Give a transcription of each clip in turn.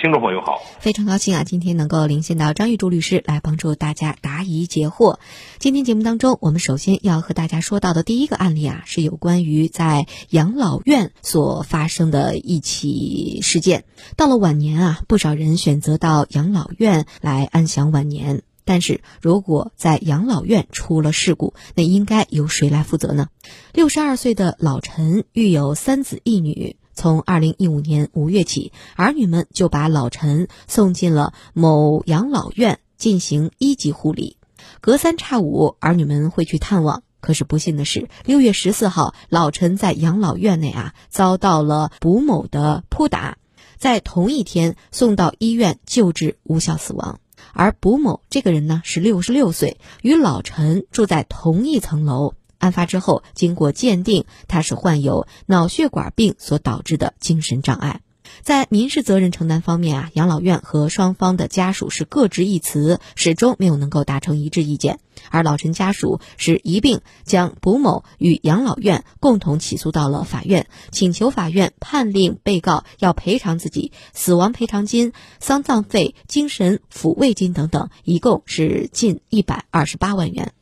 听众朋友好，非常高兴啊，今天能够连线到张玉柱律师来帮助大家答疑解惑。今天节目当中，我们首先要和大家说到的第一个案例啊，是有关于在养老院所发生的一起事件。到了晚年啊，不少人选择到养老院来安享晚年。但是如果在养老院出了事故，那应该由谁来负责呢？六十二岁的老陈育有三子一女。从二零一五年五月起，儿女们就把老陈送进了某养老院进行一级护理。隔三差五，儿女们会去探望。可是不幸的是，六月十四号，老陈在养老院内啊遭到了卜某的扑打，在同一天送到医院救治无效死亡。而卜某这个人呢是六十六岁，与老陈住在同一层楼。案发之后，经过鉴定，他是患有脑血管病所导致的精神障碍。在民事责任承担方面啊，养老院和双方的家属是各执一词，始终没有能够达成一致意见。而老陈家属是一并将卜某与养老院共同起诉到了法院，请求法院判令被告要赔偿自己死亡赔偿金、丧葬费、精神抚慰金等等，一共是近一百二十八万元。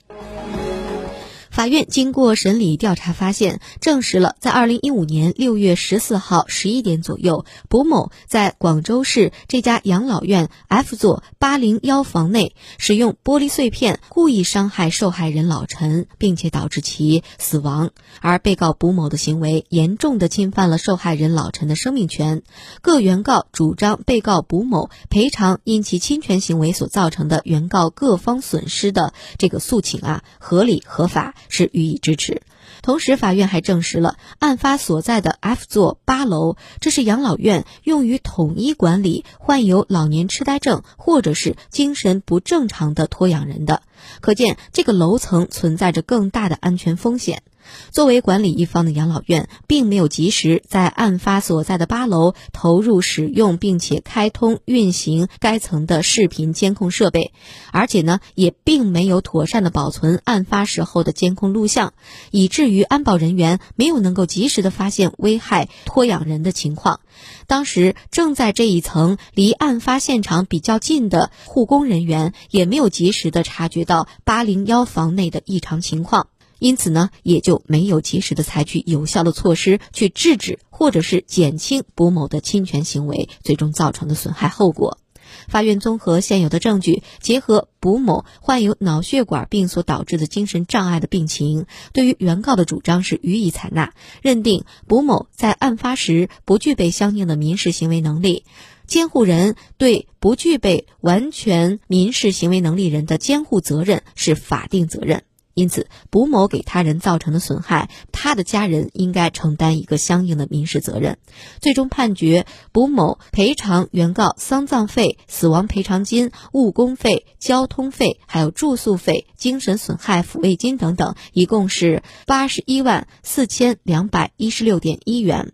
法院经过审理调查，发现证实了，在二零一五年六月十四号十一点左右，卜某在广州市这家养老院 F 座八零幺房内，使用玻璃碎片故意伤害受害人老陈，并且导致其死亡。而被告卜某的行为严重的侵犯了受害人老陈的生命权。各原告主张被告卜某赔偿因其侵权行为所造成的原告各方损失的这个诉请啊，合理合法。是予以支持。同时，法院还证实了案发所在的 F 座八楼，这是养老院用于统一管理患有老年痴呆症或者是精神不正常的托养人的。可见，这个楼层存在着更大的安全风险。作为管理一方的养老院，并没有及时在案发所在的八楼投入使用并且开通运行该层的视频监控设备，而且呢，也并没有妥善的保存案发时候的监控录像，以至于安保人员没有能够及时的发现危害托养人的情况。当时正在这一层离案发现场比较近的护工人员，也没有及时的察觉到八零幺房内的异常情况。因此呢，也就没有及时的采取有效的措施去制止或者是减轻卜某的侵权行为最终造成的损害后果。法院综合现有的证据，结合卜某患有脑血管病所导致的精神障碍的病情，对于原告的主张是予以采纳，认定卜某在案发时不具备相应的民事行为能力，监护人对不具备完全民事行为能力人的监护责任是法定责任。因此，卜某给他人造成的损害，他的家人应该承担一个相应的民事责任。最终判决卜某赔偿原告丧葬费、死亡赔偿金、误工费、交通费，还有住宿费、精神损害抚慰金等等，一共是八十一万四千两百一十六点一元。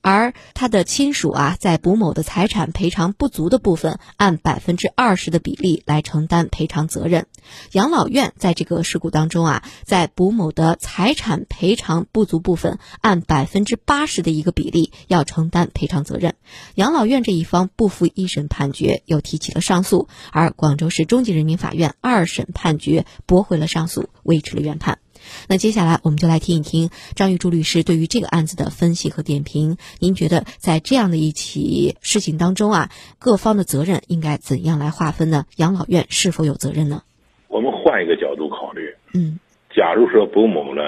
而他的亲属啊，在卜某的财产赔偿不足的部分，按百分之二十的比例来承担赔偿责任。养老院在这个事故当中啊，在卜某的财产赔偿不足部分，按百分之八十的一个比例要承担赔偿责任。养老院这一方不服一审判决，又提起了上诉，而广州市中级人民法院二审判决驳回了上诉，维持了原判。那接下来我们就来听一听张玉柱律师对于这个案子的分析和点评。您觉得在这样的一起事情当中啊，各方的责任应该怎样来划分呢？养老院是否有责任呢？我们换一个角度考虑，嗯，假如说卜某呢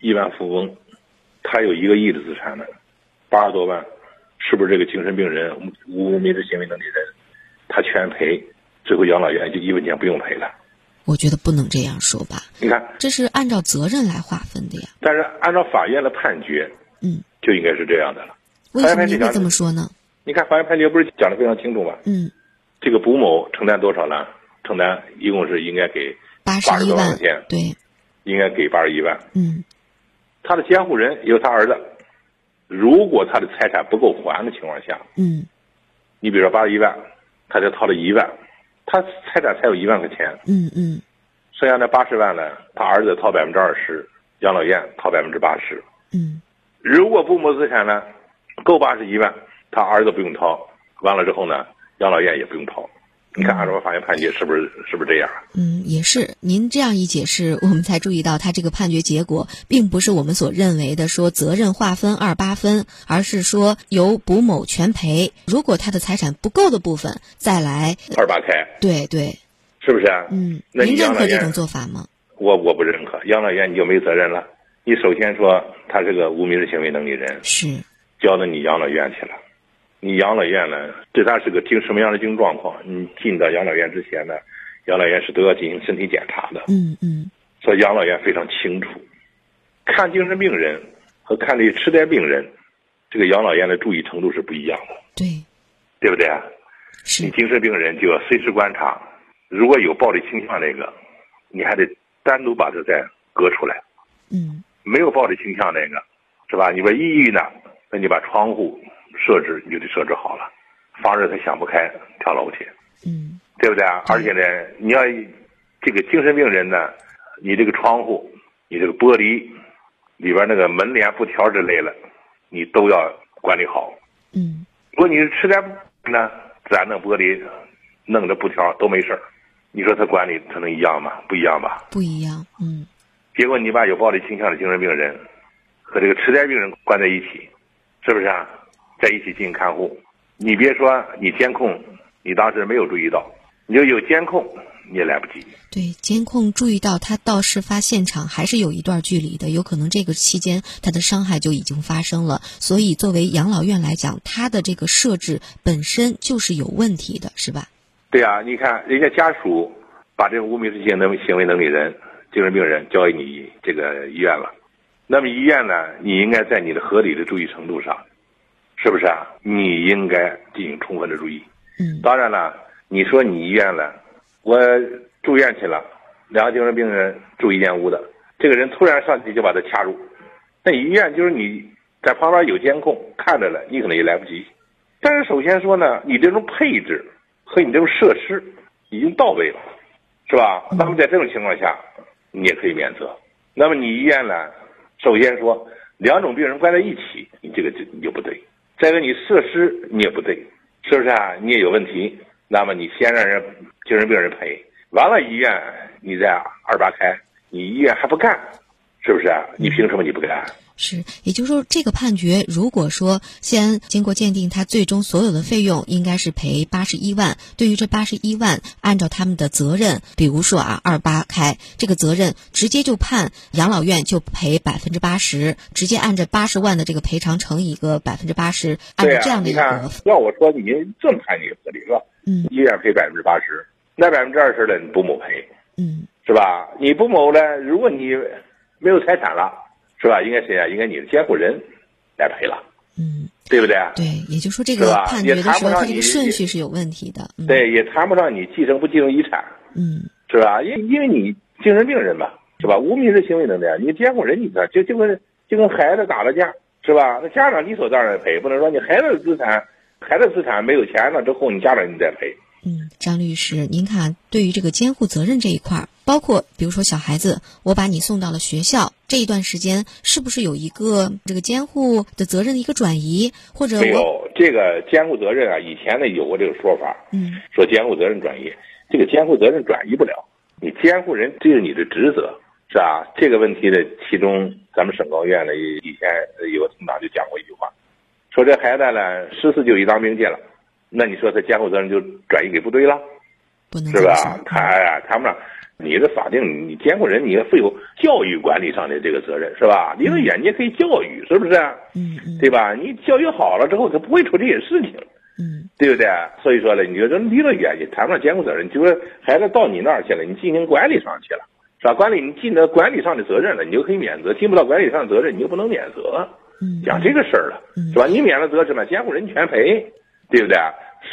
亿万富翁，他有一个亿的资产呢，八十多万，是不是这个精神病人无民事行为能力人，他全赔，最后养老院就一分钱不用赔了？我觉得不能这样说吧。你看，这是按照责任来划分的呀。但是按照法院的判决，嗯，就应该是这样的了。为什么您会这么说呢？你看法院判决不是讲的非常清楚吗？嗯，这个卜某承担多少呢？承担一共是应该给八十一万块钱，对，应该给八十一万。嗯，他的监护人也有他儿子，如果他的财产不够还的情况下，嗯，你比如说八十一万，他就掏了一万，他财产才有一万块钱，嗯嗯，剩下那八十万呢，他儿子掏百分之二十，养老院掏百分之八十。嗯，如果父母资产呢够八十一万，他儿子不用掏，完了之后呢，养老院也不用掏。你看，按照法院判决是不是是不是这样？嗯，也是。您这样一解释，我们才注意到他这个判决结果并不是我们所认为的说责任划分二八分，而是说由卜某全赔。如果他的财产不够的部分，再来二八开。对对，是不是啊？嗯，那您认可这种做法吗？我我不认可，养老院你就没责任了。你首先说他是个无民事行为能力人，是交到你养老院去了。你养老院呢，对他是个精什么样的精神状况？你进到养老院之前呢，养老院是都要进行身体检查的。嗯嗯。所以养老院非常清楚，看精神病人和看这痴呆病人，这个养老院的注意程度是不一样的。对，对不对？是。你精神病人就要随时观察，如果有暴力倾向那个，你还得单独把它再隔出来。嗯。没有暴力倾向那个，是吧？你说抑郁呢，那你把窗户。设置你就得设置好了，防止他想不开跳楼去，嗯，对不对啊？而且呢，你要这个精神病人呢，你这个窗户、你这个玻璃里边那个门帘、布条之类的，你都要管理好。嗯，如果你是痴呆呢，咱弄玻璃弄这布条都没事你说他管理他能一样吗？不一样吧？不一样，嗯。结果你把有暴力倾向的精神病人和这个痴呆病人关在一起，是不是啊？在一起进行看护，你别说你监控，你当时没有注意到，你就有监控你也来不及。对，监控注意到他到事发现场还是有一段距离的，有可能这个期间他的伤害就已经发生了。所以作为养老院来讲，他的这个设置本身就是有问题的，是吧？对啊，你看人家家属把这个无民事行能行为能力人、精神病人交给你这个医院了，那么医院呢，你应该在你的合理的注意程度上。是不是啊？你应该进行充分的注意。嗯，当然了，你说你医院了，我住院去了，两个精神病人住一间屋的，这个人突然上去就把他掐住，那医院就是你在旁边有监控看着了，你可能也来不及。但是首先说呢，你这种配置和你这种设施已经到位了，是吧？那么在这种情况下，你也可以免责。那么你医院呢，首先说两种病人关在一起，你这个就你就不对。再一个，你设施你也不对，是不是啊？你也有问题，那么你先让人精神病人赔，完了医院你再二八开，你医院还不干，是不是啊？你凭什么你不干？是，也就是说，这个判决如果说先经过鉴定，他最终所有的费用应该是赔八十一万。对于这八十一万，按照他们的责任，比如说啊，二八开这个责任，直接就判养老院就赔百分之八十，直接按照八十万的这个赔偿乘以一个百分之八十，按照这样的一个。要我说，你这么判你合理是吧？嗯。医院赔百分之八十，那百分之二十的你不某赔，嗯，是吧？你不某呢，如果你没有财产了。是吧？应该谁啊？应该你的监护人来赔了，嗯，对不对？对，也就是说这个判决的时候，它这个顺序是有问题的。对，也谈不上你继承不继承遗产，嗯，是吧？因因为你精神病人嘛，是吧？无民事行为能力，你监护人你这就就跟就跟孩子打了架，是吧？那家长理所当然赔，不能说你孩子的资产，孩子资产没有钱了之后，你家长你再赔。嗯，张律师，您看，对于这个监护责任这一块儿，包括比如说小孩子，我把你送到了学校，这一段时间是不是有一个这个监护的责任的一个转移，或者没有这个监护责任啊？以前呢有过这个说法，嗯，说监护责任转移，这个监护责任转移不了，你监护人这是你的职责，是吧？这个问题呢，其中咱们省高院呢以前有个同党就讲过一句话，说这孩子呢十四就一当兵去了。那你说他监护责任就转移给部队了，不能是吧？谈谈不上，你的法定你监护人你要负有教育管理上的这个责任，是吧？离得远你可以教育，是不是？嗯嗯，对吧？你教育好了之后，他不会出这些事情。嗯，对不对？所以说呢，你就说离得远，也谈不上监护责任，就是孩子到你那儿去了，你进行管理上去了，是吧？管理你尽到管理上的责任了，你就可以免责；尽不到管理上的责任，你就不能免责。嗯，讲这个事儿了，是吧？你免了责是吧，监护人全赔，对不对？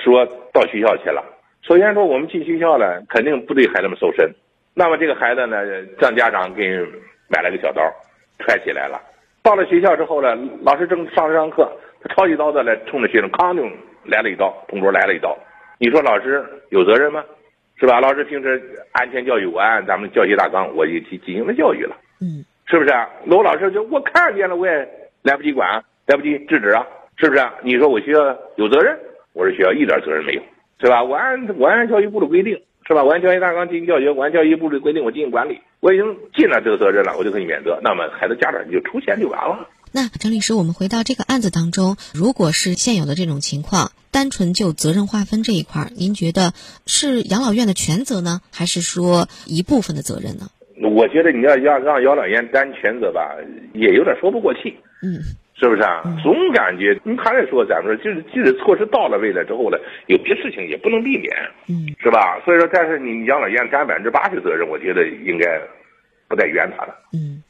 说到学校去了，首先说我们进学校了，肯定不对孩子们搜身。那么这个孩子呢，让家长给买了个小刀，揣起来了。到了学校之后呢，老师正上着上课，他抄起刀子来，冲着学生哐就来了一刀，同桌来了一刀。你说老师有责任吗？是吧？老师平时安全教育，我按咱们教学大纲，我也进进行了教育了，嗯，是不是？罗老师就我看见了，我也来不及管，来不及制止啊，是不是？你说我学校有责任？我说学校一点责任没有，是吧？我按我按教育部的规定，是吧？我按教学大纲进行教学，我按教育部的规定我进行管理，我已经尽了这个责任了，我就可以免责。那么孩子家长就出钱就完了。那张律师，我们回到这个案子当中，如果是现有的这种情况，单纯就责任划分这一块儿，您觉得是养老院的全责呢，还是说一部分的责任呢？我觉得你要要让养老院担全责吧，也有点说不过去，嗯，是不是啊？总感觉你还是说咱们说，就是即使措施到了位了之后呢，有些事情也不能避免，嗯，是吧？所以说，但是你养老院担百分之八十责任，我觉得应该不在冤他了。嗯。